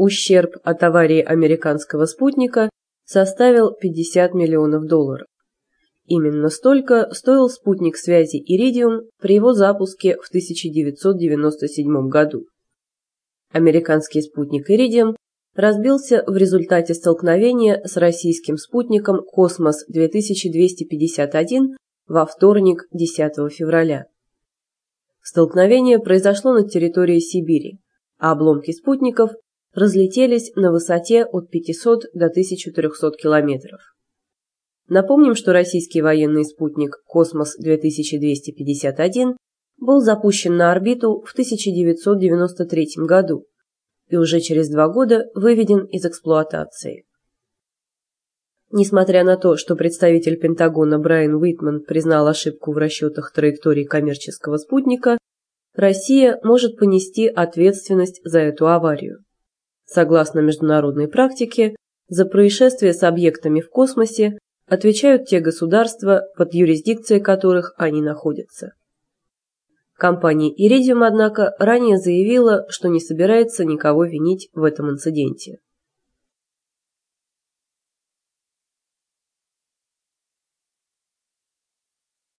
Ущерб от аварии американского спутника составил 50 миллионов долларов. Именно столько стоил спутник связи «Иридиум» при его запуске в 1997 году. Американский спутник «Иридиум» разбился в результате столкновения с российским спутником «Космос-2251» во вторник 10 февраля. Столкновение произошло на территории Сибири, а обломки спутников разлетелись на высоте от 500 до 1300 километров. Напомним, что российский военный спутник «Космос-2251» был запущен на орбиту в 1993 году и уже через два года выведен из эксплуатации. Несмотря на то, что представитель Пентагона Брайан Уитман признал ошибку в расчетах траектории коммерческого спутника, Россия может понести ответственность за эту аварию. Согласно международной практике, за происшествия с объектами в космосе отвечают те государства, под юрисдикцией которых они находятся. Компания Iridium, однако, ранее заявила, что не собирается никого винить в этом инциденте.